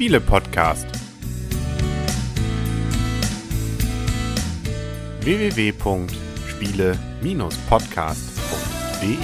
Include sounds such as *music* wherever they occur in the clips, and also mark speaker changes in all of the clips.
Speaker 1: Spiele-Podcast. www.spiele-podcast.de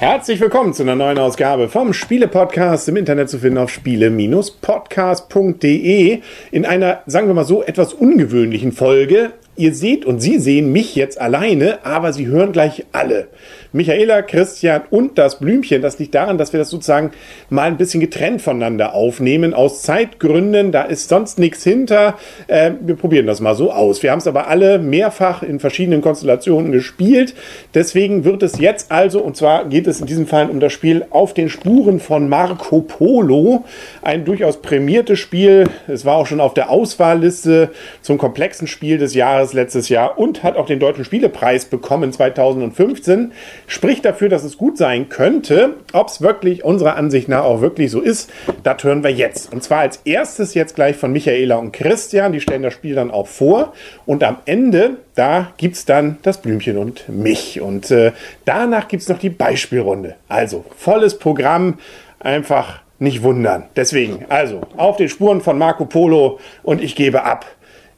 Speaker 1: Herzlich willkommen zu einer neuen Ausgabe vom Spiele-Podcast im Internet zu finden auf spiele-podcast.de in einer, sagen wir mal so, etwas ungewöhnlichen Folge. Ihr seht und Sie sehen mich jetzt alleine, aber Sie hören gleich alle. Michaela, Christian und das Blümchen. Das liegt daran, dass wir das sozusagen mal ein bisschen getrennt voneinander aufnehmen. Aus Zeitgründen, da ist sonst nichts hinter. Äh, wir probieren das mal so aus. Wir haben es aber alle mehrfach in verschiedenen Konstellationen gespielt. Deswegen wird es jetzt also, und zwar geht es in diesem Fall um das Spiel Auf den Spuren von Marco Polo. Ein durchaus prämiertes Spiel. Es war auch schon auf der Auswahlliste zum komplexen Spiel des Jahres letztes Jahr und hat auch den Deutschen Spielepreis bekommen 2015 spricht dafür, dass es gut sein könnte. Ob es wirklich unserer Ansicht nach auch wirklich so ist, das hören wir jetzt. Und zwar als erstes jetzt gleich von Michaela und Christian. Die stellen das Spiel dann auch vor. Und am Ende, da gibt es dann das Blümchen und mich. Und äh, danach gibt es noch die Beispielrunde. Also volles Programm. Einfach nicht wundern. Deswegen, also auf den Spuren von Marco Polo und ich gebe ab.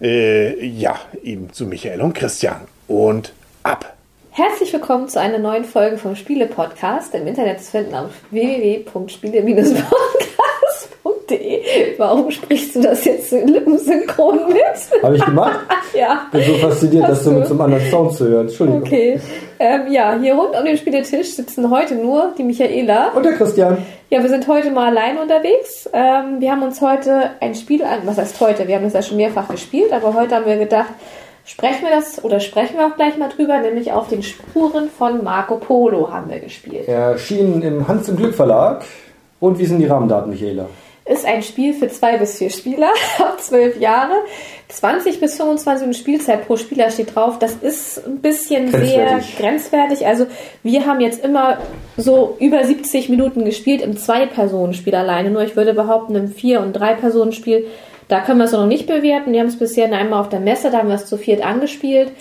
Speaker 1: Äh, ja, eben zu Michael und Christian. Und ab.
Speaker 2: Herzlich willkommen zu einer neuen Folge vom Spiele-Podcast. Im Internet zu finden auf www.spiele-podcast.de. Warum sprichst du das jetzt lippensynchron mit?
Speaker 3: Habe ich gemacht? *laughs*
Speaker 2: ja.
Speaker 3: Bin so fasziniert, dass du mit so einem anderen Sound zu hören. Entschuldigung.
Speaker 2: Okay. Ähm, ja, hier rund um den Spieletisch sitzen heute nur die Michaela.
Speaker 3: Und der Christian.
Speaker 2: Ja, wir sind heute mal allein unterwegs. Ähm, wir haben uns heute ein Spiel an, was heißt heute? Wir haben das ja schon mehrfach gespielt, aber heute haben wir gedacht, sprechen wir das oder sprechen wir auch gleich mal drüber, nämlich auf den Spuren von Marco Polo haben wir gespielt.
Speaker 3: Erschienen im Hans im Glück Verlag. Und wie sind die Rahmendaten, Michaela?
Speaker 2: Ist ein Spiel für zwei bis vier Spieler *laughs* ab zwölf Jahre. 20 bis 25 Minuten Spielzeit pro Spieler steht drauf. Das ist ein bisschen
Speaker 3: Grenzwertig.
Speaker 2: sehr grenzwertig. Also wir haben jetzt immer so über 70 Minuten gespielt im Zwei-Personen-Spiel alleine. Nur ich würde behaupten, im Vier- und Drei-Personen-Spiel da können wir es noch nicht bewerten. Wir haben es bisher einmal auf der Messe, da haben wir es zu viert angespielt.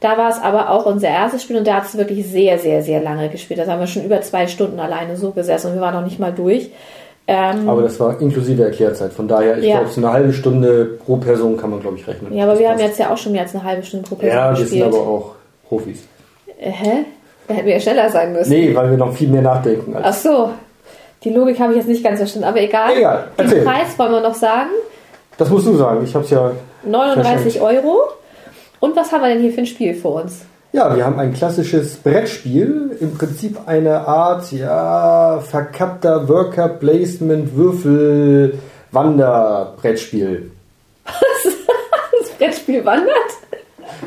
Speaker 2: Da war es aber auch unser erstes Spiel und da hat es wirklich sehr, sehr, sehr lange gespielt. Da haben wir schon über zwei Stunden alleine so gesessen und wir waren noch nicht mal durch. Ähm,
Speaker 3: Aber das war inklusive Erklärzeit. Von daher, ich
Speaker 2: Ja.
Speaker 3: glaube, so eine halbe Stunde pro Person kann man, glaube ich, rechnen.
Speaker 2: ja, aber
Speaker 3: Das
Speaker 2: wir haben
Speaker 3: passt.
Speaker 2: jetzt ja auch schon mehr als eine halbe Stunde pro Person
Speaker 3: Ja, wir
Speaker 2: gespielt.
Speaker 3: sind aber auch Profis.
Speaker 2: Äh, hä? Da hätten wir ja schneller sein müssen.
Speaker 3: Nee, weil wir noch viel mehr nachdenken.
Speaker 2: Ach so. Die Logik habe ich jetzt nicht ganz verstanden, aber egal.
Speaker 3: Egal,
Speaker 2: Den
Speaker 3: erzähl.
Speaker 2: Preis wollen wir noch sagen.
Speaker 3: das musst du sagen. Ich habe es ja.
Speaker 2: 39 Euro. Und was haben wir denn hier für ein Spiel vor uns?
Speaker 3: Ja, wir haben ein klassisches Brettspiel. Im Prinzip eine Art, ja, verkappter Worker Placement Würfel Wanderbrettspiel.
Speaker 2: Das Brettspiel wandert?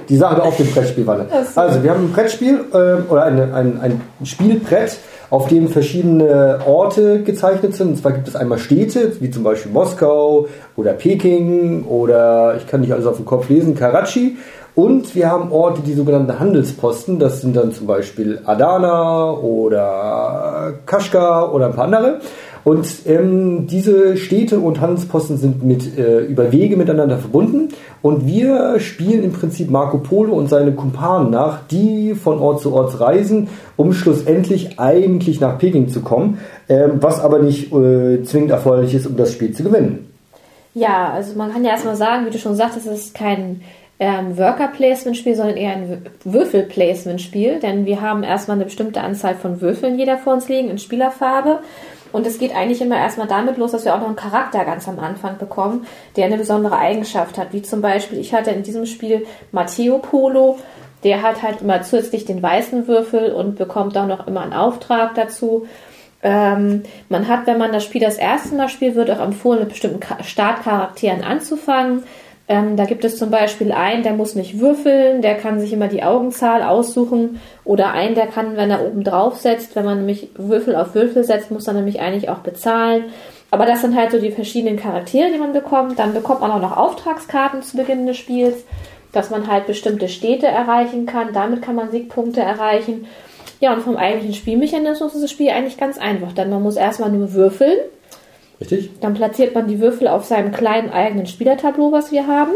Speaker 3: Die Sache auf dem Brettspiel wandert.
Speaker 2: So.
Speaker 3: Also, wir haben ein Brettspiel äh, oder eine, ein, ein Spielbrett, auf dem verschiedene Orte gezeichnet sind. Und zwar gibt es einmal Städte, wie zum Beispiel Moskau oder Peking oder ich kann nicht alles auf dem Kopf lesen, Karachi. Und wir haben Orte, die sogenannten Handelsposten. Das sind dann zum Beispiel Adana oder Kashgar oder ein paar andere. Und ähm, diese Städte und Handelsposten sind mit äh, über Wege miteinander verbunden. Und wir spielen im Prinzip Marco Polo und seine Kumpanen nach, die von Ort zu Ort reisen, um schlussendlich eigentlich nach Peking zu kommen, ähm, was aber nicht äh, zwingend erforderlich ist, um das Spiel zu gewinnen.
Speaker 2: Ja, also man kann ja erstmal sagen, wie du schon sagtest, es ist kein ähm, Worker-Placement-Spiel, sondern eher ein Wür- Würfel-Placement-Spiel, denn wir haben erstmal eine bestimmte Anzahl von Würfeln jeder vor uns liegen in Spielerfarbe. Und es geht eigentlich immer erstmal damit los, dass wir auch noch einen Charakter ganz am Anfang bekommen, der eine besondere Eigenschaft hat. Wie zum Beispiel, ich hatte in diesem Spiel Matteo Polo, der hat halt immer zusätzlich den weißen Würfel und bekommt auch noch immer einen Auftrag dazu. Ähm, man hat, wenn man das Spiel das erste Mal spielt, wird auch empfohlen, mit bestimmten Startcharakteren anzufangen. Ähm, da gibt es zum Beispiel einen, der muss nicht würfeln, der kann sich immer die Augenzahl aussuchen. Oder einen, der kann, wenn er oben drauf setzt, wenn man nämlich Würfel auf Würfel setzt, muss er nämlich eigentlich auch bezahlen. Aber das sind halt so die verschiedenen Charaktere, die man bekommt. Dann bekommt man auch noch Auftragskarten zu Beginn des Spiels, dass man halt bestimmte Städte erreichen kann. Damit kann man Siegpunkte erreichen. Ja, und vom eigentlichen Spielmechanismus ist das Spiel eigentlich ganz einfach. Denn man muss erstmal nur würfeln.
Speaker 3: Richtig?
Speaker 2: Dann platziert man die Würfel auf seinem kleinen eigenen Spielertableau, was wir haben.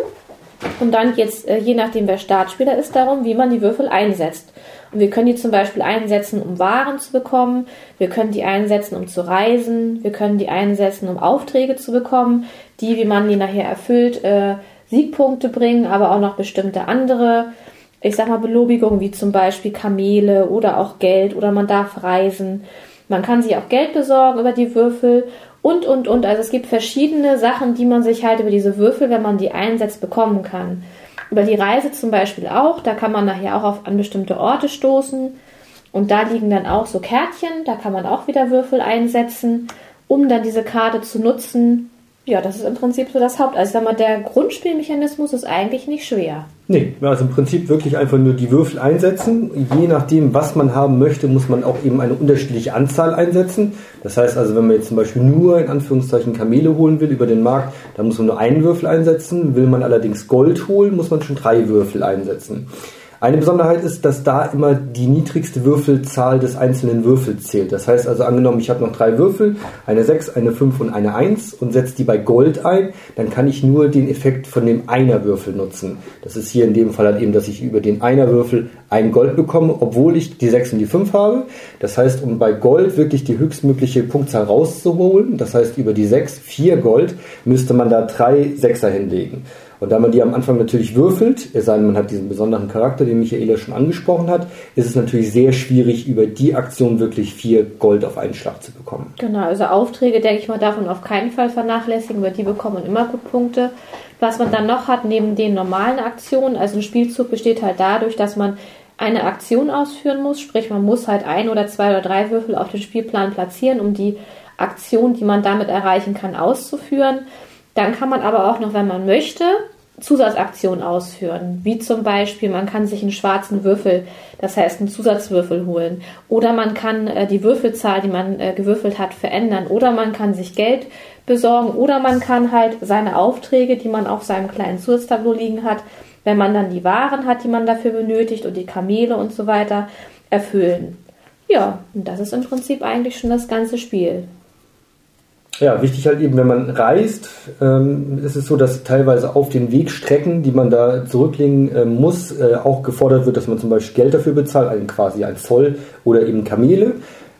Speaker 2: Und dann jetzt, äh, je nachdem wer Startspieler ist, darum, wie man die Würfel einsetzt. Und wir können die zum Beispiel einsetzen, um Waren zu bekommen. Wir können die einsetzen, um zu reisen. Wir können die einsetzen, um Aufträge zu bekommen, die, wie man die nachher erfüllt, äh, Siegpunkte bringen, aber auch noch bestimmte andere, ich sag mal, Belobigungen, wie zum Beispiel Kamele oder auch Geld oder man darf reisen. Man kann sich auch Geld besorgen über die Würfel und, und, und. Also es gibt verschiedene Sachen, die man sich halt über diese Würfel, wenn man die einsetzt, bekommen kann. Über die Reise zum Beispiel auch. Da kann man nachher auch auf, an bestimmte Orte stoßen. Und da liegen dann auch so Kärtchen. Da kann man auch wieder Würfel einsetzen, um dann diese Karte zu nutzen, ja, das ist im Prinzip so das Haupt. Also sag mal, der Grundspielmechanismus ist eigentlich nicht schwer.
Speaker 3: Nee, also im Prinzip wirklich einfach nur die Würfel einsetzen. Je nachdem, was man haben möchte, muss man auch eben eine unterschiedliche Anzahl einsetzen. Das heißt also, wenn man jetzt zum Beispiel nur in Anführungszeichen Kamele holen will über den Markt, dann muss man nur einen Würfel einsetzen. Will man allerdings Gold holen, muss man schon drei Würfel einsetzen. Eine Besonderheit ist, dass da immer die niedrigste Würfelzahl des einzelnen Würfels zählt. Das heißt also, angenommen, ich habe noch drei Würfel, eine 6, eine 5 und eine 1 und setze die bei Gold ein, dann kann ich nur den Effekt von dem Einer-Würfel nutzen. Das ist hier in dem Fall halt eben, dass ich über den Einer-Würfel ein Gold bekomme, obwohl ich die 6 und die 5 habe. Das heißt, um bei Gold wirklich die höchstmögliche Punktzahl rauszuholen, das heißt über die 6 4 Gold, müsste man da drei Sechser hinlegen. Und da man die am Anfang natürlich würfelt, es sei denn, man hat diesen besonderen Charakter, den Michaela schon angesprochen hat, ist es natürlich sehr schwierig, über die Aktion wirklich vier Gold auf einen Schlag zu bekommen.
Speaker 2: Genau, also Aufträge, denke ich mal, darf man auf keinen Fall vernachlässigen, über die bekommt man immer gut Punkte. Was man dann noch hat, neben den normalen Aktionen, also ein Spielzug besteht halt dadurch, dass man eine Aktion ausführen muss, sprich man muss halt ein oder zwei oder drei Würfel auf den Spielplan platzieren, um die Aktion, die man damit erreichen kann, auszuführen. Dann kann man aber auch noch, wenn man möchte, Zusatzaktionen ausführen. Wie zum Beispiel, man kann sich einen schwarzen Würfel, das heißt einen Zusatzwürfel holen. Oder man kann äh, die Würfelzahl, die man äh, gewürfelt hat, verändern. Oder man kann sich Geld besorgen. Oder man kann halt seine Aufträge, die man auf seinem kleinen Zusatztableau liegen hat, wenn man dann die Waren hat, die man dafür benötigt und die Kamele und so weiter, erfüllen. Ja, und das ist im Prinzip eigentlich schon das ganze Spiel.
Speaker 3: Ja, wichtig halt eben, wenn man reist, ähm, ist es so, dass teilweise auf den Wegstrecken, die man da zurücklegen äh, muss, äh, auch gefordert wird, dass man zum Beispiel Geld dafür bezahlt, also quasi ein Zoll oder eben Kamele.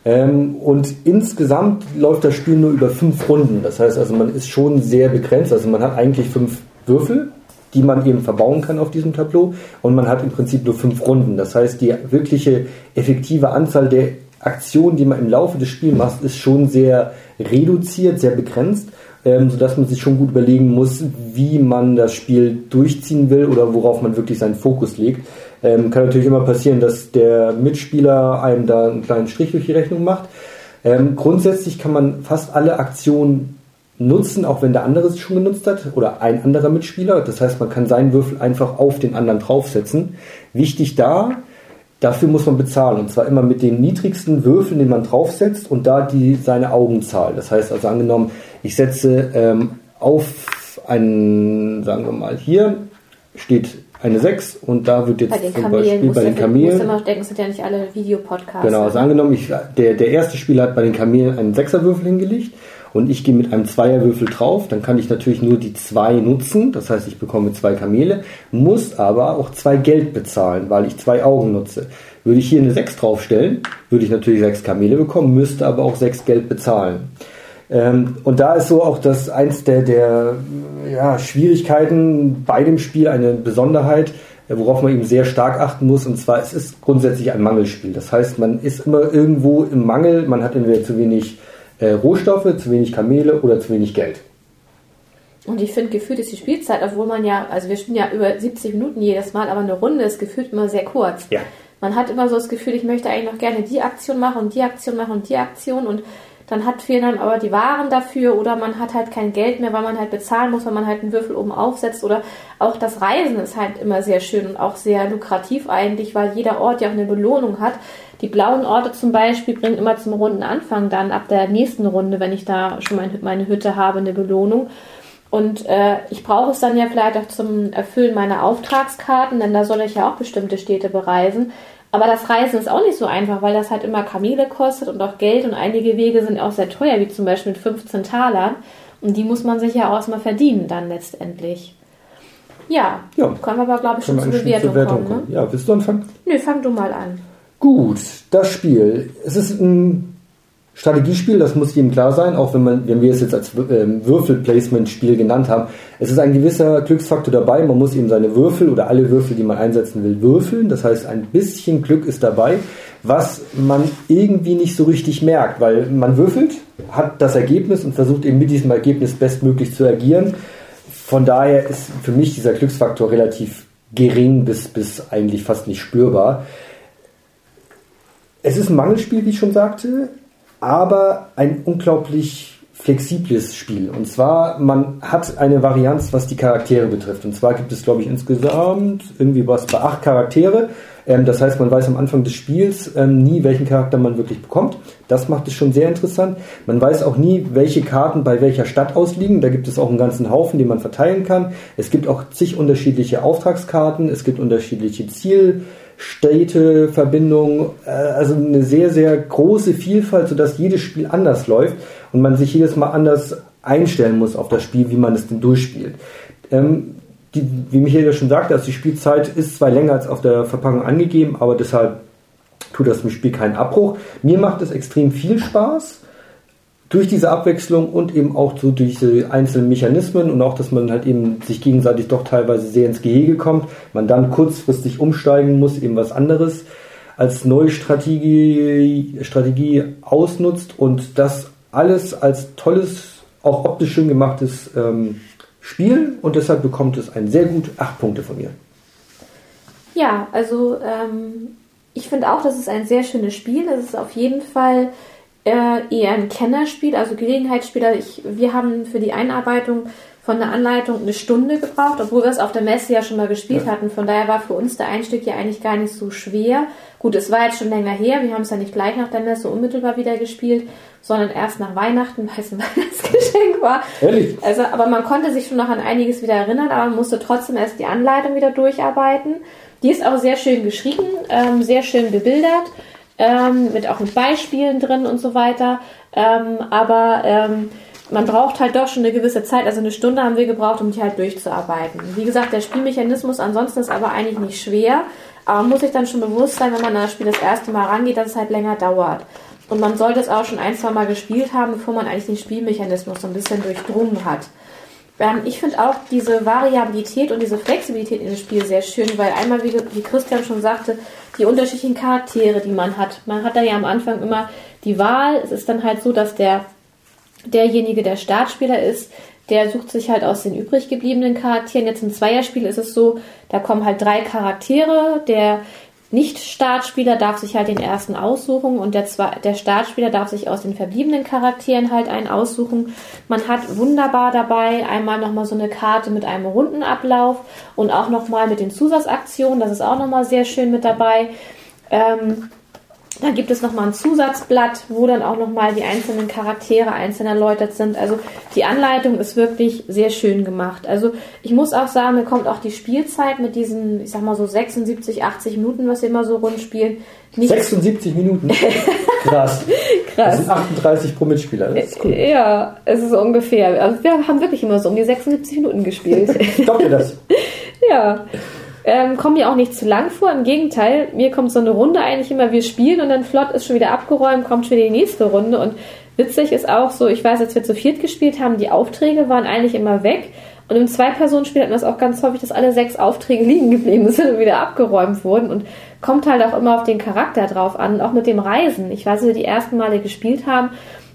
Speaker 3: Ähm, und insgesamt läuft das Spiel nur über fünf Runden. Das heißt also, man ist schon sehr begrenzt. Also man hat eigentlich fünf Würfel, die man eben verbauen kann auf diesem Tableau. Und man hat im Prinzip nur fünf Runden. Das heißt, die wirkliche effektive Anzahl der Aktionen, die man im Laufe des Spiels macht, ist schon sehr reduziert, sehr begrenzt, ähm, sodass man sich schon gut überlegen muss, wie man das Spiel durchziehen will oder worauf man wirklich seinen Fokus legt. Ähm, kann natürlich immer passieren, dass der Mitspieler einem da einen kleinen Strich durch die Rechnung macht. Ähm, grundsätzlich kann man fast alle Aktionen nutzen, auch wenn der andere es schon genutzt hat oder ein anderer Mitspieler. Das heißt, man kann seinen Würfel einfach auf den anderen draufsetzen. Wichtig da, Dafür muss man bezahlen und zwar immer mit den niedrigsten Würfeln, den man draufsetzt und da die seine Augenzahl. Das heißt also angenommen, ich setze ähm, auf einen, sagen wir mal hier steht eine 6 und da wird jetzt
Speaker 2: zum Kamelen Beispiel
Speaker 3: bei den Kamelen.
Speaker 2: Muss immer denken, sind ja nicht alle Videopodcasts.
Speaker 3: Genau, also angenommen, ich, der, der erste Spieler hat bei den Kamelen einen Sechserwürfel hingelegt und ich gehe mit einem Zweierwürfel drauf, dann kann ich natürlich nur die zwei nutzen, das heißt, ich bekomme zwei Kamele, muss aber auch zwei Geld bezahlen, weil ich zwei Augen nutze. Würde ich hier eine 6 draufstellen, würde ich natürlich sechs Kamele bekommen, müsste aber auch sechs Geld bezahlen. Ähm, und da ist so auch das eins der, der ja, Schwierigkeiten bei dem Spiel eine Besonderheit, äh, worauf man eben sehr stark achten muss. Und zwar, es ist grundsätzlich ein Mangelspiel. Das heißt, man ist immer irgendwo im Mangel, man hat entweder zu wenig äh, Rohstoffe, zu wenig Kamele oder zu wenig Geld.
Speaker 2: Und ich finde, gefühlt ist die Spielzeit, obwohl man ja, also wir spielen ja über 70 Minuten jedes Mal, aber eine Runde ist gefühlt immer sehr kurz.
Speaker 3: Ja.
Speaker 2: Man hat immer so das Gefühl, ich möchte eigentlich noch gerne die Aktion machen und die Aktion machen und die Aktion und dann hat fehlen einem aber die Waren dafür oder man hat halt kein Geld mehr, weil man halt bezahlen muss, weil man halt einen Würfel oben aufsetzt oder auch das Reisen ist halt immer sehr schön und auch sehr lukrativ eigentlich, weil jeder Ort ja auch eine Belohnung hat. Die blauen Orte zum Beispiel bringen immer zum runden Anfang dann ab der nächsten Runde, wenn ich da schon meine Hütte habe, eine Belohnung. Und äh, ich brauche es dann ja vielleicht auch zum Erfüllen meiner Auftragskarten, denn da soll ich ja auch bestimmte Städte bereisen. Aber das Reisen ist auch nicht so einfach, weil das halt immer Kamele kostet und auch Geld und einige Wege sind auch sehr teuer, wie zum Beispiel mit 15 Talern. Und die muss man sich ja auch erstmal verdienen dann letztendlich. Ja,
Speaker 3: ja.
Speaker 2: können wir aber, glaube ich, schon zur Bewertung, Bewertung, kommen. Ne?
Speaker 3: Ja, willst du anfangen?
Speaker 2: Nö, fang du mal an.
Speaker 3: Gut, das Spiel. Es ist ein Strategiespiel, das muss jedem klar sein, auch wenn, man, wenn wir es jetzt als ähm, Würfel-Placement-Spiel genannt haben. Es ist ein gewisser Glücksfaktor dabei. Man muss eben seine Würfel oder alle Würfel, die man einsetzen will, würfeln. Das heißt, ein bisschen Glück ist dabei, was man irgendwie nicht so richtig merkt, weil man würfelt, hat das Ergebnis und versucht eben mit diesem Ergebnis bestmöglich zu agieren. Von daher ist für mich dieser Glücksfaktor relativ gering bis, bis eigentlich fast nicht spürbar. Es ist ein Mangelspiel, wie ich schon sagte aber ein unglaublich flexibles Spiel. Und zwar, man hat eine Varianz, was die Charaktere betrifft. Und zwar gibt es, glaube ich, insgesamt irgendwie was bei acht Charaktere. Ähm, das heißt, man weiß am Anfang des Spiels ähm, nie, welchen Charakter man wirklich bekommt. Das macht es schon sehr interessant. Man weiß auch nie, welche Karten bei welcher Stadt ausliegen. Da gibt es auch einen ganzen Haufen, den man verteilen kann. Es gibt auch zig unterschiedliche Auftragskarten. Es gibt unterschiedliche Ziel Städteverbindung, äh, also eine sehr, sehr große Vielfalt, sodass jedes Spiel anders läuft und man sich jedes Mal anders einstellen muss auf das Spiel, wie man es denn durchspielt. Ähm, die, wie Michael ja schon sagte, also die Spielzeit ist zwar länger als auf der Verpackung angegeben, aber deshalb tut das dem Spiel keinen Abbruch. Mir macht es extrem viel Spaß durch diese Abwechslung und eben auch so durch diese einzelnen Mechanismen und auch, dass man halt eben sich gegenseitig doch teilweise sehr ins Gehege kommt, man dann kurzfristig umsteigen muss, eben was anderes als neue Strategie, Strategie ausnutzt und das alles als tolles, auch optisch schön gemachtes ähm, Spiel und deshalb bekommt es ein sehr gut acht Punkte von mir.
Speaker 2: Ja, also ähm, ich finde auch, das ist ein sehr schönes Spiel. Es ist auf jeden Fall äh, eher ein Kennerspiel, also Gelegenheitsspieler. Ich, wir haben für die Einarbeitung von der Anleitung eine Stunde gebraucht, obwohl wir es auf der Messe ja schon mal gespielt ja. hatten. Von daher war für uns der Einstieg ja eigentlich gar nicht so schwer. Gut, es war jetzt schon länger her. Wir haben es ja nicht gleich nach der Messe unmittelbar wieder gespielt, sondern erst nach Weihnachten, *laughs* weil es ein Weihnachtsgeschenk war. Ehrlich? Also, aber man konnte sich schon noch an einiges wieder erinnern, aber man musste trotzdem erst die Anleitung wieder durcharbeiten. Die ist auch sehr schön geschrieben, ähm, sehr schön bebildert ähm, mit auch mit Beispielen drin und so weiter. Ähm, aber ähm, man braucht halt doch schon eine gewisse Zeit, also eine Stunde haben wir gebraucht, um die halt durchzuarbeiten. Wie gesagt, der Spielmechanismus ansonsten ist aber eigentlich nicht schwer, aber muss sich dann schon bewusst sein, wenn man an das Spiel das erste Mal rangeht, dass es halt länger dauert. Und man sollte es auch schon ein, zwei Mal gespielt haben, bevor man eigentlich den Spielmechanismus so ein bisschen durchdrungen hat. Ähm, ich finde auch diese Variabilität und diese Flexibilität in dem Spiel sehr schön, weil einmal, wie, wie Christian schon sagte, die unterschiedlichen Charaktere, die man hat. Man hat da ja am Anfang immer die Wahl. Es ist dann halt so, dass der derjenige, der Startspieler ist, der sucht sich halt aus den übrig gebliebenen Charakteren. Jetzt im Zweierspiel ist es so, da kommen halt drei Charaktere. Der nicht-Startspieler darf sich halt den ersten aussuchen und der, der Startspieler darf sich aus den verbliebenen Charakteren halt einen aussuchen. Man hat wunderbar dabei einmal nochmal so eine Karte mit einem Rundenablauf und auch nochmal mit den Zusatzaktionen. Das ist auch nochmal sehr schön mit dabei. Ähm, dann gibt es nochmal ein Zusatzblatt, wo dann auch nochmal die einzelnen Charaktere einzeln erläutert sind. Also die Anleitung ist wirklich sehr schön gemacht. Also ich muss auch sagen, mir kommt auch die Spielzeit mit diesen, ich sag mal so 76, 80 Minuten, was wir immer so rund spielen.
Speaker 3: Nicht 76 Minuten? Krass. *laughs* Krass. Das sind 38 pro Mitspieler. Das ist
Speaker 2: cool. Ja, es ist ungefähr. Also wir haben wirklich immer so um die 76 Minuten gespielt. *laughs*
Speaker 3: Stoppt ihr das?
Speaker 2: ja. Ähm, kommen mir auch nicht zu lang vor. Im Gegenteil, mir kommt so eine Runde eigentlich immer, wir spielen und dann flott ist schon wieder abgeräumt, kommt schon wieder die nächste Runde. Und witzig ist auch so, ich weiß, als wir zu viert gespielt haben, die Aufträge waren eigentlich immer weg. Und im Zwei-Personen-Spiel hatten wir es auch ganz häufig, dass alle sechs Aufträge *laughs* liegen geblieben sind und wieder abgeräumt wurden. Und kommt halt auch immer auf den Charakter drauf an, auch mit dem Reisen. Ich weiß, als wir die ersten Male gespielt haben,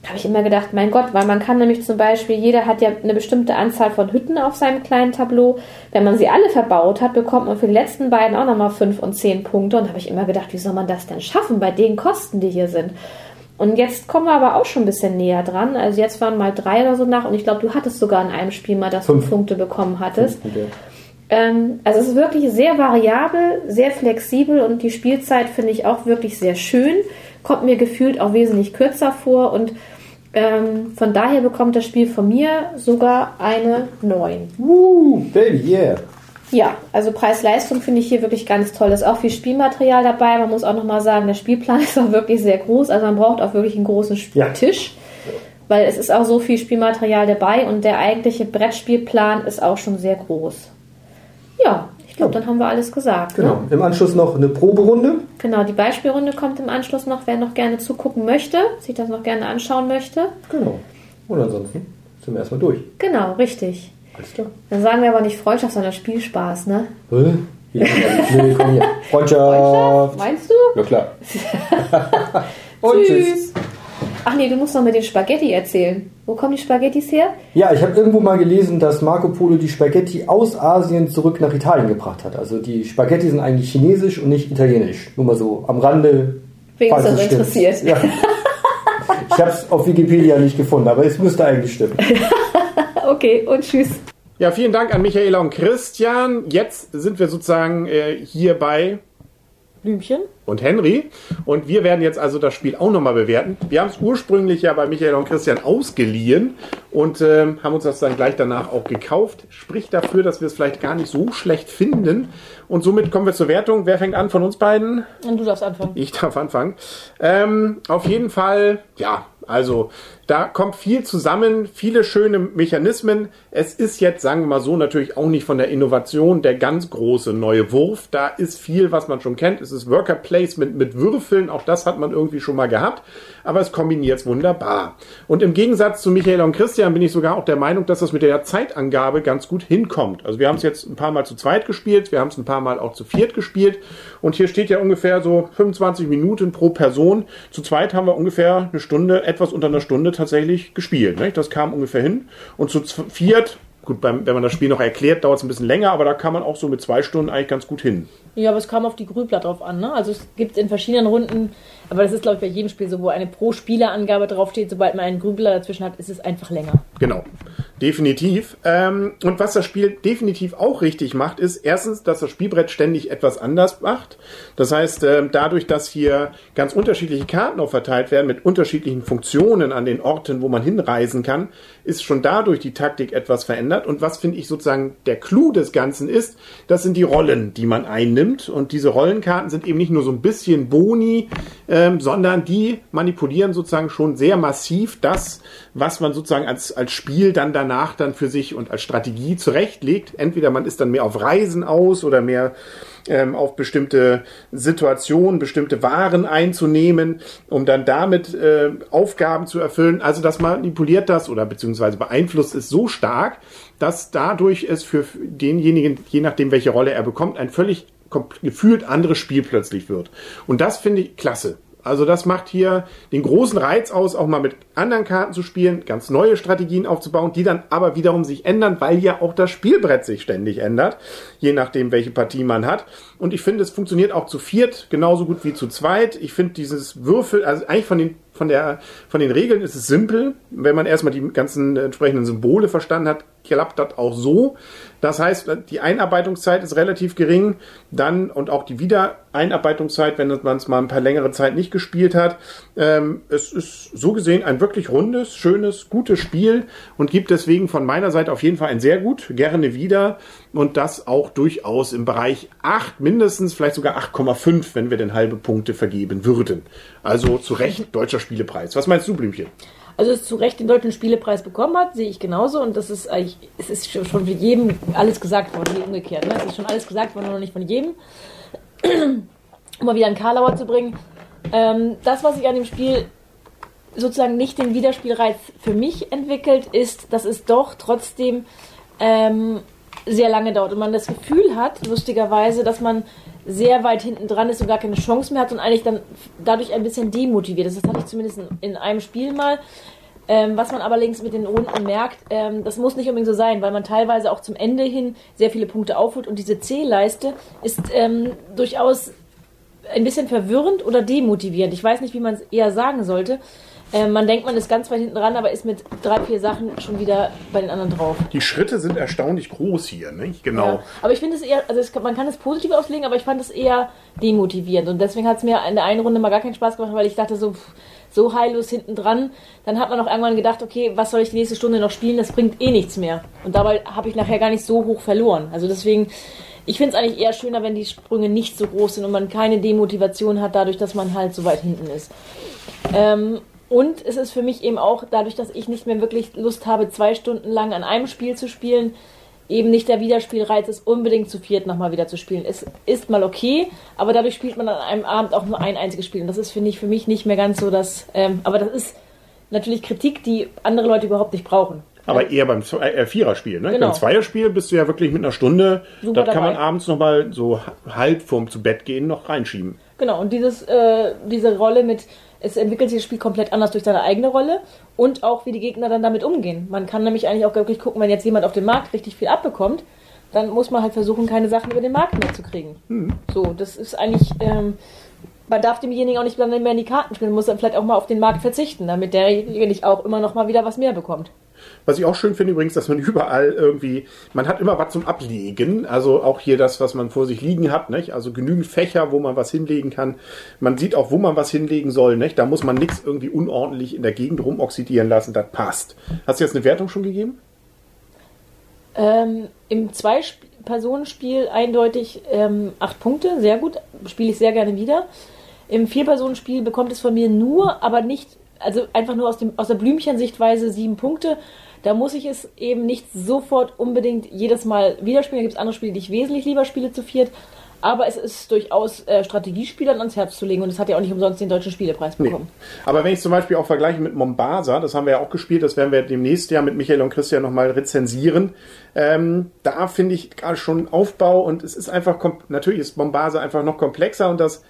Speaker 2: habe ich immer gedacht, mein Gott, weil man kann nämlich zum Beispiel, jeder hat ja eine bestimmte Anzahl von Hütten auf seinem kleinen Tableau. Wenn man sie alle verbaut hat, bekommt man für die letzten beiden auch nochmal fünf und zehn Punkte. Und habe ich immer gedacht, wie soll man das denn schaffen bei den Kosten, die hier sind? Und jetzt kommen wir aber auch schon ein bisschen näher dran. Also jetzt waren mal drei oder so nach und ich glaube, du hattest sogar in einem Spiel mal, dass fünf. du Punkte bekommen hattest. Ähm, also es ist wirklich sehr variabel, sehr flexibel und die Spielzeit finde ich auch wirklich sehr schön. Kommt mir gefühlt auch wesentlich kürzer vor und ähm, von daher bekommt das Spiel von mir sogar eine 9.
Speaker 3: Woo, baby, yeah.
Speaker 2: Ja, also Preis-Leistung finde ich hier wirklich ganz toll. Es ist auch viel Spielmaterial dabei. Man muss auch nochmal sagen, der Spielplan *laughs* ist auch wirklich sehr groß. Also man braucht auch wirklich einen großen Spieltisch. Ja. Weil es ist auch so viel Spielmaterial dabei und der eigentliche Brettspielplan ist auch schon sehr groß. Ja, Ich glaube, dann haben wir alles gesagt.
Speaker 3: Genau.
Speaker 2: Ne?
Speaker 3: Im Anschluss noch eine Proberunde.
Speaker 2: Genau, die Beispielrunde kommt im Anschluss noch, wer noch gerne zugucken möchte, sich das noch gerne anschauen möchte.
Speaker 3: Genau. Und ansonsten sind wir erstmal durch.
Speaker 2: Genau, richtig.
Speaker 3: Alles klar.
Speaker 2: Dann sagen wir aber nicht Freundschaft, sondern Spielspaß, ne?
Speaker 3: Hä? Nee, komm hier. *laughs* Freundschaft.
Speaker 2: Meinst du?
Speaker 3: Ja, klar. *laughs* Und
Speaker 2: Tschüss. Ach nee, du musst noch mit den Spaghetti erzählen. Wo kommen die Spaghettis her?
Speaker 3: Ja, ich habe irgendwo mal gelesen, dass Marco Polo die Spaghetti aus Asien zurück nach Italien gebracht hat. Also die Spaghetti sind eigentlich chinesisch und nicht italienisch. Nur mal so am Rande.
Speaker 2: Wen
Speaker 3: falls
Speaker 2: es das
Speaker 3: es stimmt.
Speaker 2: interessiert.
Speaker 3: Ja. Ich habe es auf Wikipedia nicht gefunden, aber es müsste eigentlich stimmen. *laughs*
Speaker 2: Okay, und tschüss.
Speaker 1: Ja, vielen Dank an Michaela und Christian. Jetzt sind wir sozusagen äh, hier bei
Speaker 4: Blümchen.
Speaker 1: und Henry. Und wir werden jetzt also das Spiel auch nochmal bewerten. Wir haben es ursprünglich ja bei Michael und Christian ausgeliehen und ähm, haben uns das dann gleich danach auch gekauft. Spricht dafür, dass wir es vielleicht gar nicht so schlecht finden. Und somit kommen wir zur Wertung. Wer fängt an von uns beiden?
Speaker 4: Und du darfst anfangen.
Speaker 1: Ich darf anfangen. Ähm, auf jeden Fall, ja, also da kommt viel zusammen, viele schöne Mechanismen. Es ist jetzt, sagen wir mal so, natürlich auch nicht von der Innovation der ganz große neue Wurf. Da ist viel, was man schon kennt. Es ist Worker Placement mit Würfeln, auch das hat man irgendwie schon mal gehabt, aber es kombiniert wunderbar. Und im Gegensatz zu Michael und Christian bin ich sogar auch der Meinung, dass das mit der Zeitangabe ganz gut hinkommt. Also wir haben es jetzt ein paar Mal zu zweit gespielt, wir haben es ein paar Mal auch zu viert gespielt und hier steht ja ungefähr so 25 Minuten pro Person. Zu zweit haben wir ungefähr eine Stunde, etwas unter einer Stunde tatsächlich gespielt. Nicht? Das kam ungefähr hin. Und zu viert, gut, beim, wenn man das Spiel noch erklärt, dauert es ein bisschen länger, aber da kann man auch so mit zwei Stunden eigentlich ganz gut hin.
Speaker 4: Ja, aber es kam auf die Grübler drauf an. Ne? Also es gibt in verschiedenen Runden, aber das ist glaube ich bei jedem Spiel so, wo eine Pro-Spieler-Angabe draufsteht, sobald man einen Grübler dazwischen hat, ist es einfach länger.
Speaker 1: Genau, definitiv. Ähm, und was das Spiel definitiv auch richtig macht, ist erstens, dass das Spielbrett ständig etwas anders macht. Das heißt, ähm, dadurch, dass hier ganz unterschiedliche Karten auch verteilt werden mit unterschiedlichen Funktionen an den Orten, wo man hinreisen kann, ist schon dadurch die Taktik etwas verändert. Und was finde ich sozusagen der Clou des Ganzen ist, das sind die Rollen, die man einnimmt. Und diese Rollenkarten sind eben nicht nur so ein bisschen Boni, ähm, sondern die manipulieren sozusagen schon sehr massiv das, was man sozusagen als, als Spiel dann danach dann für sich und als Strategie zurechtlegt. Entweder man ist dann mehr auf Reisen aus oder mehr ähm, auf bestimmte Situationen, bestimmte Waren einzunehmen, um dann damit äh, Aufgaben zu erfüllen. Also das manipuliert das oder beziehungsweise beeinflusst es so stark, dass dadurch es für denjenigen, je nachdem welche Rolle er bekommt, ein völlig gefühlt anderes Spiel plötzlich wird. Und das finde ich klasse. Also das macht hier den großen Reiz aus, auch mal mit anderen Karten zu spielen, ganz neue Strategien aufzubauen, die dann aber wiederum sich ändern, weil ja auch das Spielbrett sich ständig ändert, je nachdem, welche Partie man hat. Und ich finde, es funktioniert auch zu viert genauso gut wie zu zweit. Ich finde dieses Würfel, also eigentlich von den von der von den Regeln ist es simpel. Wenn man erstmal die ganzen entsprechenden Symbole verstanden hat, klappt das auch so. Das heißt, die Einarbeitungszeit ist relativ gering, dann und auch die Wiedereinarbeitungszeit, wenn man es mal ein paar längere Zeit nicht gespielt hat. Ähm, es ist so gesehen ein wirklich rundes, schönes, gutes Spiel und gibt deswegen von meiner Seite auf jeden Fall ein sehr gut, gerne wieder und das auch durchaus im Bereich 8 mindestens, vielleicht sogar 8,5, wenn wir denn halbe Punkte vergeben würden. Also zu Recht deutscher Spielepreis. Was meinst du, Blümchen?
Speaker 4: Also es zu Recht den deutschen Spielepreis bekommen hat, sehe ich genauso. Und das ist eigentlich, es ist schon von jedem alles gesagt worden, wie umgekehrt. Ne? Es ist schon alles gesagt worden, noch nicht von jedem. *clears throat* um mal wieder einen Karlauer zu bringen. Ähm, das, was sich an dem Spiel sozusagen nicht den Wiederspielreiz für mich entwickelt, ist, dass es doch trotzdem ähm, sehr lange dauert und man das Gefühl hat, lustigerweise, dass man sehr weit hinten dran ist und gar keine Chance mehr hat und eigentlich dann dadurch ein bisschen demotiviert ist. Das hatte ich zumindest in, in einem Spiel mal. Ähm, was man allerdings mit den Runden merkt, ähm, das muss nicht unbedingt so sein, weil man teilweise auch zum Ende hin sehr viele Punkte aufholt und diese C-Leiste ist ähm, durchaus ein bisschen verwirrend oder demotivierend. Ich weiß nicht, wie man es eher sagen sollte. Ähm, man denkt, man ist ganz weit hinten dran, aber ist mit drei, vier Sachen schon wieder bei den anderen drauf.
Speaker 1: Die Schritte sind erstaunlich groß hier, nicht? Genau.
Speaker 4: Ja, aber ich finde es eher, also es, man kann es positiv auslegen, aber ich fand es eher demotivierend. Und deswegen hat es mir in der einen Runde mal gar keinen Spaß gemacht, weil ich dachte so, pff, so heillos hinten dran. Dann hat man auch irgendwann gedacht, okay, was soll ich die nächste Stunde noch spielen? Das bringt eh nichts mehr. Und dabei habe ich nachher gar nicht so hoch verloren. Also deswegen, ich finde es eigentlich eher schöner, wenn die Sprünge nicht so groß sind und man keine Demotivation hat, dadurch, dass man halt so weit hinten ist. Ähm, und es ist für mich eben auch, dadurch, dass ich nicht mehr wirklich Lust habe, zwei Stunden lang an einem Spiel zu spielen, eben nicht der Wiederspielreiz ist, unbedingt zu viert nochmal wieder zu spielen. Es ist mal okay, aber dadurch spielt man an einem Abend auch nur ein einziges Spiel. Und das ist, finde ich, für mich nicht mehr ganz so das. Ähm, aber das ist natürlich Kritik, die andere Leute überhaupt nicht brauchen.
Speaker 1: Aber eher beim Zwei- äh, Viererspiel, ne?
Speaker 4: Genau.
Speaker 1: Beim Zweierspiel bist du ja wirklich mit einer Stunde,
Speaker 4: Super
Speaker 1: das kann man abends nochmal so halb vorm zu Bett gehen noch reinschieben.
Speaker 4: Genau, und dieses, äh, diese Rolle mit, es entwickelt sich das Spiel komplett anders durch seine eigene Rolle und auch wie die Gegner dann damit umgehen. Man kann nämlich eigentlich auch wirklich gucken, wenn jetzt jemand auf dem Markt richtig viel abbekommt, dann muss man halt versuchen, keine Sachen über den Markt mehr zu kriegen. So, das ist eigentlich, ähm, man darf demjenigen auch nicht mehr in die Karten spielen, muss dann vielleicht auch mal auf den Markt verzichten, damit derjenige nicht auch immer noch mal wieder was mehr bekommt.
Speaker 1: Was ich auch schön finde übrigens, dass man *laughs* überall irgendwie, man hat immer was zum Ablegen. Also auch hier das, was man vor sich liegen hat, nicht? Also genügend Fächer, wo man was hinlegen kann. Man sieht auch, wo man was hinlegen soll, nicht? Da muss man nichts irgendwie unordentlich in der Gegend rumoxidieren lassen, das passt. Hast du jetzt eine Wertung schon gegeben?
Speaker 4: Ähm, Im Zwei-Personen-Spiel eindeutig ähm, acht Punkte, sehr gut, spiele ich sehr gerne wieder. Im Vier-Personen-Spiel bekommt es von mir nur, aber nicht, also einfach nur aus, dem, aus der Blümchen-Sichtweise sieben Punkte. Da muss ich es eben nicht sofort unbedingt jedes Mal wieder spielen. Da gibt es andere Spiele, die ich wesentlich lieber spiele zu viert. Aber es ist durchaus äh, Strategiespielern ans Herz zu legen und es hat ja auch nicht umsonst den deutschen Spielepreis bekommen.
Speaker 1: Aber wenn ich zum Beispiel auch vergleiche mit Mombasa, das haben wir ja auch gespielt, das werden wir demnächst ja mit Michael und Christian nochmal rezensieren. Ähm, da finde ich gerade schon Aufbau und es ist einfach, natürlich ist Mombasa einfach noch komplexer und das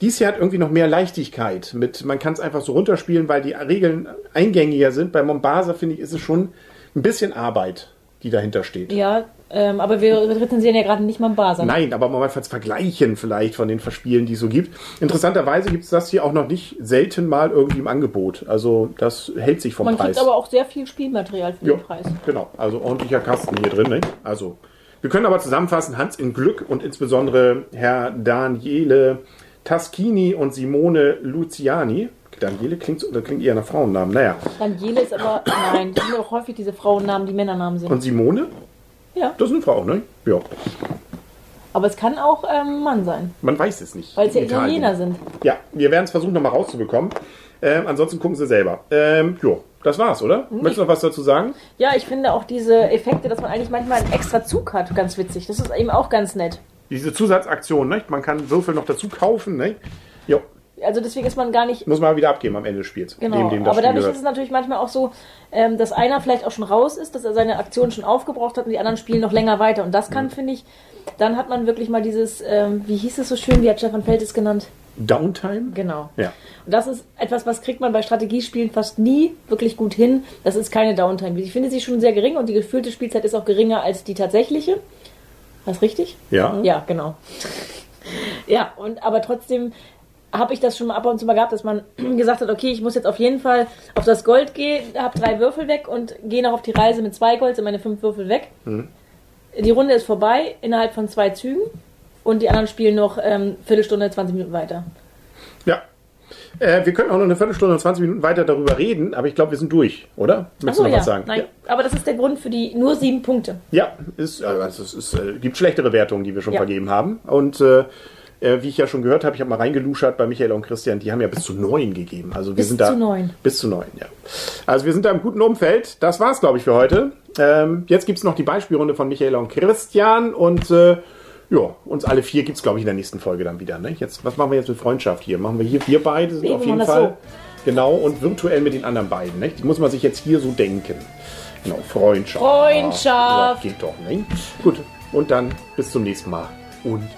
Speaker 1: dies Jahr hat irgendwie noch mehr Leichtigkeit. Mit, man kann es einfach so runterspielen, weil die Regeln eingängiger sind. Bei Mombasa finde ich, ist es schon ein bisschen Arbeit, die dahinter steht.
Speaker 4: Ja, ähm, aber wir rezensieren ja gerade nicht einen Baser.
Speaker 1: Nein, aber mal als Vergleichen vielleicht von den Verspielen, die es so gibt. Interessanterweise gibt es das hier auch noch nicht selten mal irgendwie im Angebot. Also das hält sich vom
Speaker 4: Man
Speaker 1: Preis.
Speaker 4: kriegt aber auch sehr viel Spielmaterial für
Speaker 1: Ja,
Speaker 4: den Preis.
Speaker 1: genau. Also ordentlicher Kasten hier drin. Ne? Also wir können aber zusammenfassen, Hans in Glück und insbesondere Herr Daniele Taschini und Simone Luciani. Daniele klingt, klingt eher nach Frauennamen. Naja.
Speaker 4: Daniele ist aber, nein, das sind auch häufig diese Frauennamen, die Männernamen sind.
Speaker 1: Und Simone?
Speaker 4: ja,
Speaker 1: Das ist eine Frau, ne? Ja.
Speaker 4: aber es kann auch ähm, Mann sein,
Speaker 1: Man weiß es nicht.
Speaker 4: weil es ja
Speaker 1: Italien.
Speaker 4: Italiener sind.
Speaker 1: Ja, wir werden es versuchen, nochmal rauszubekommen. Ähm, ansonsten gucken Sie selber. Ähm, jo, das war's, oder? Möchtest du noch was dazu sagen?
Speaker 4: Ja, ich finde auch diese Effekte, dass man eigentlich manchmal einen extra Zug hat, ganz witzig. Das ist eben auch ganz nett.
Speaker 1: Diese Zusatzaktion, nicht? Man kann Würfel noch dazu kaufen, nicht? Jo,
Speaker 4: Also deswegen ist man gar nicht
Speaker 1: muss man wieder abgeben am Ende des Spiels.
Speaker 4: Genau,
Speaker 1: Dem, dem
Speaker 4: aber
Speaker 1: Spiel
Speaker 4: dadurch
Speaker 1: gehört.
Speaker 4: ist es natürlich manchmal auch so, ähm, dass einer vielleicht auch schon raus ist, dass er seine Aktion schon aufgebraucht hat und die anderen spielen noch länger weiter. Und das
Speaker 1: Mhm.
Speaker 4: kann, finde ich, dann hat man wirklich mal dieses, ähm, wie hieß es so schön, wie hat Stefan Feld es genannt?
Speaker 1: Downtime?
Speaker 4: Genau.
Speaker 1: Ja.
Speaker 4: Und das ist etwas, was kriegt man bei Strategiespielen fast nie wirklich gut hin. Das ist keine Downtime. Ich finde sie schon sehr gering und die gefühlte Spielzeit ist auch geringer als die tatsächliche. Was richtig?
Speaker 1: Ja.
Speaker 4: Ja, genau. Ja, und aber trotzdem habe ich das schon mal ab und zu mal gehabt, dass man *clears throat* gesagt hat, okay, ich muss jetzt auf jeden Fall auf das Gold gehen, habe drei Würfel weg und gehe noch auf die Reise mit zwei Gold, sind meine fünf Würfel weg. Die Runde ist vorbei innerhalb von zwei Zügen und die anderen spielen noch ähm, Viertelstunde, 20 Minuten weiter.
Speaker 1: Ja. Äh, wir können auch noch eine Viertelstunde und 20 Minuten weiter darüber reden, aber ich glaube, wir sind durch, oder? Möchtest
Speaker 4: Achso,
Speaker 1: du noch
Speaker 4: ja.
Speaker 1: was sagen?
Speaker 4: Nein, aber das ist der Grund für die nur sieben Punkte.
Speaker 1: Ja, ja ist, also es ist, äh, gibt schlechtere Wertungen, die wir schon
Speaker 4: Ja.
Speaker 1: vergeben haben. Und äh, äh, wie ich ja schon gehört habe, ich habe mal reingeluschert bei Michael und Christian, die haben ja bis zu neun gegeben. Also wir
Speaker 4: Bis
Speaker 1: sind da
Speaker 4: zu neun.
Speaker 1: bis zu neun, ja. Also wir sind da im guten Umfeld. Das war's, glaube ich, für heute. Ähm, jetzt gibt's noch die Beispielrunde von Michael und Christian und äh, ja, uns alle vier gibt's glaube ich, in der nächsten Folge dann wieder. Ne? Jetzt, was machen wir jetzt mit Freundschaft hier? Machen wir hier, wir beide sind
Speaker 4: Nee,
Speaker 1: auf jeden Fall. Genau, und virtuell mit den anderen beiden. Ne? Die muss man sich jetzt hier so denken. Genau, Freundschaft.
Speaker 4: Freundschaft.
Speaker 1: Ja, geht doch, ne? Gut, und dann bis zum nächsten Mal. Und